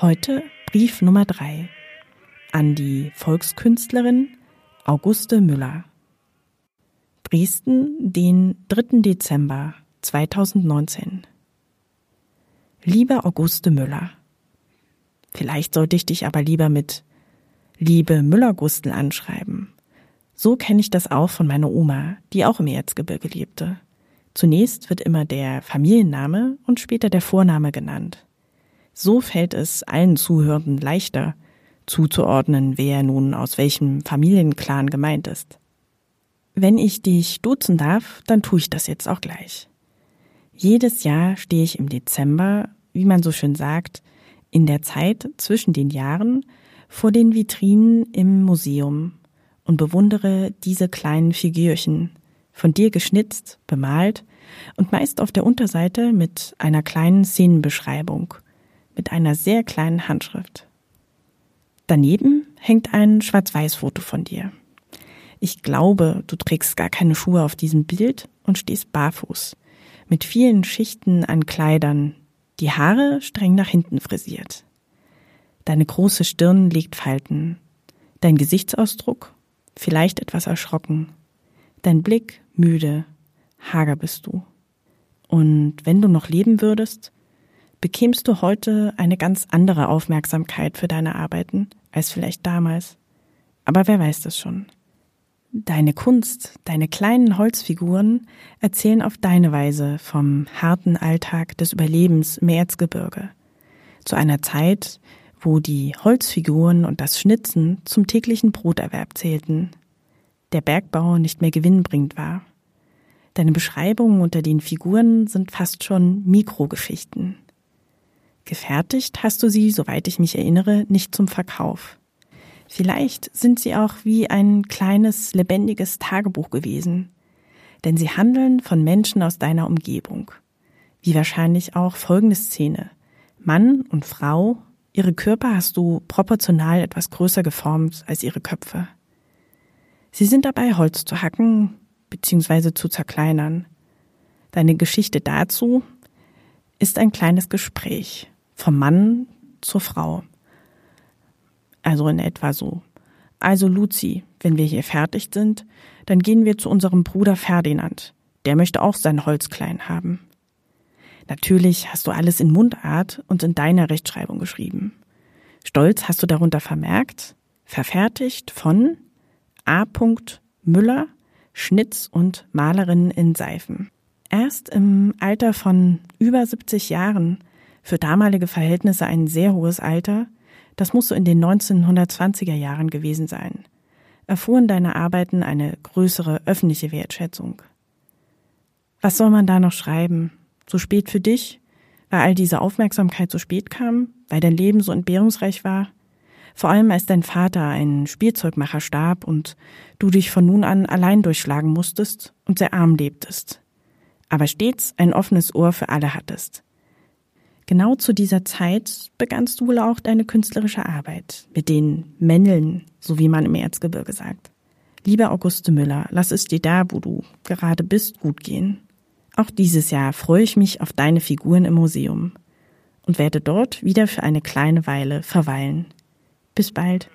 Heute Brief Nummer 3 an die Volkskünstlerin Auguste Müller. Dresden, den 3. Dezember 2019. Liebe Auguste Müller. Vielleicht sollte ich dich aber lieber mit Liebe Müller-Gustel anschreiben. So kenne ich das auch von meiner Oma, die auch im Erzgebirge lebte. Zunächst wird immer der Familienname und später der Vorname genannt. So fällt es allen Zuhörenden leichter, zuzuordnen, wer nun aus welchem Familienclan gemeint ist. Wenn ich dich duzen darf, dann tue ich das jetzt auch gleich. Jedes Jahr stehe ich im Dezember, wie man so schön sagt, in der Zeit zwischen den Jahren vor den Vitrinen im Museum und bewundere diese kleinen Figürchen, von dir geschnitzt, bemalt und meist auf der Unterseite mit einer kleinen Szenenbeschreibung – mit einer sehr kleinen Handschrift. Daneben hängt ein Schwarz-Weiß-Foto von dir. Ich glaube, du trägst gar keine Schuhe auf diesem Bild und stehst barfuß, mit vielen Schichten an Kleidern, die Haare streng nach hinten frisiert. Deine große Stirn legt Falten, dein Gesichtsausdruck vielleicht etwas erschrocken, dein Blick müde, hager bist du. Und wenn du noch leben würdest, bekämst du heute eine ganz andere Aufmerksamkeit für deine Arbeiten als vielleicht damals. Aber wer weiß das schon? Deine Kunst, deine kleinen Holzfiguren erzählen auf deine Weise vom harten Alltag des Überlebens im Erzgebirge. Zu einer Zeit, wo die Holzfiguren und das Schnitzen zum täglichen Broterwerb zählten. Der Bergbau nicht mehr gewinnbringend war. Deine Beschreibungen unter den Figuren sind fast schon Mikrogeschichten. Gefertigt hast du sie, soweit ich mich erinnere, nicht zum Verkauf. Vielleicht sind sie auch wie ein kleines, lebendiges Tagebuch gewesen. Denn sie handeln von Menschen aus deiner Umgebung. Wie wahrscheinlich auch folgende Szene. Mann und Frau, ihre Körper hast du proportional etwas größer geformt als ihre Köpfe. Sie sind dabei, Holz zu hacken bzw. zu zerkleinern. Deine Geschichte dazu ist ein kleines Gespräch vom Mann zur Frau. Also in etwa so. Also Luzi, wenn wir hier fertig sind, dann gehen wir zu unserem Bruder Ferdinand. Der möchte auch sein Holz klein haben. Natürlich hast du alles in Mundart und in deiner Rechtschreibung geschrieben. Stolz hast du darunter vermerkt, verfertigt von A. Müller, Schnitz und Malerin in Seifen. Erst im Alter von über 70 Jahren für damalige Verhältnisse ein sehr hohes Alter, das muss so in den 1920er Jahren gewesen sein, erfuhren deine Arbeiten eine größere öffentliche Wertschätzung. Was soll man da noch schreiben? So spät für dich? Weil all diese Aufmerksamkeit so spät kam? Weil dein Leben so entbehrungsreich war? Vor allem als dein Vater ein Spielzeugmacher starb und du dich von nun an allein durchschlagen musstest und sehr arm lebtest. Aber stets ein offenes Ohr für alle hattest. Genau zu dieser Zeit begannst du wohl auch deine künstlerische Arbeit mit den Männeln, so wie man im Erzgebirge sagt. Liebe Auguste Müller, lass es dir da, wo du gerade bist, gut gehen. Auch dieses Jahr freue ich mich auf deine Figuren im Museum und werde dort wieder für eine kleine Weile verweilen. Bis bald.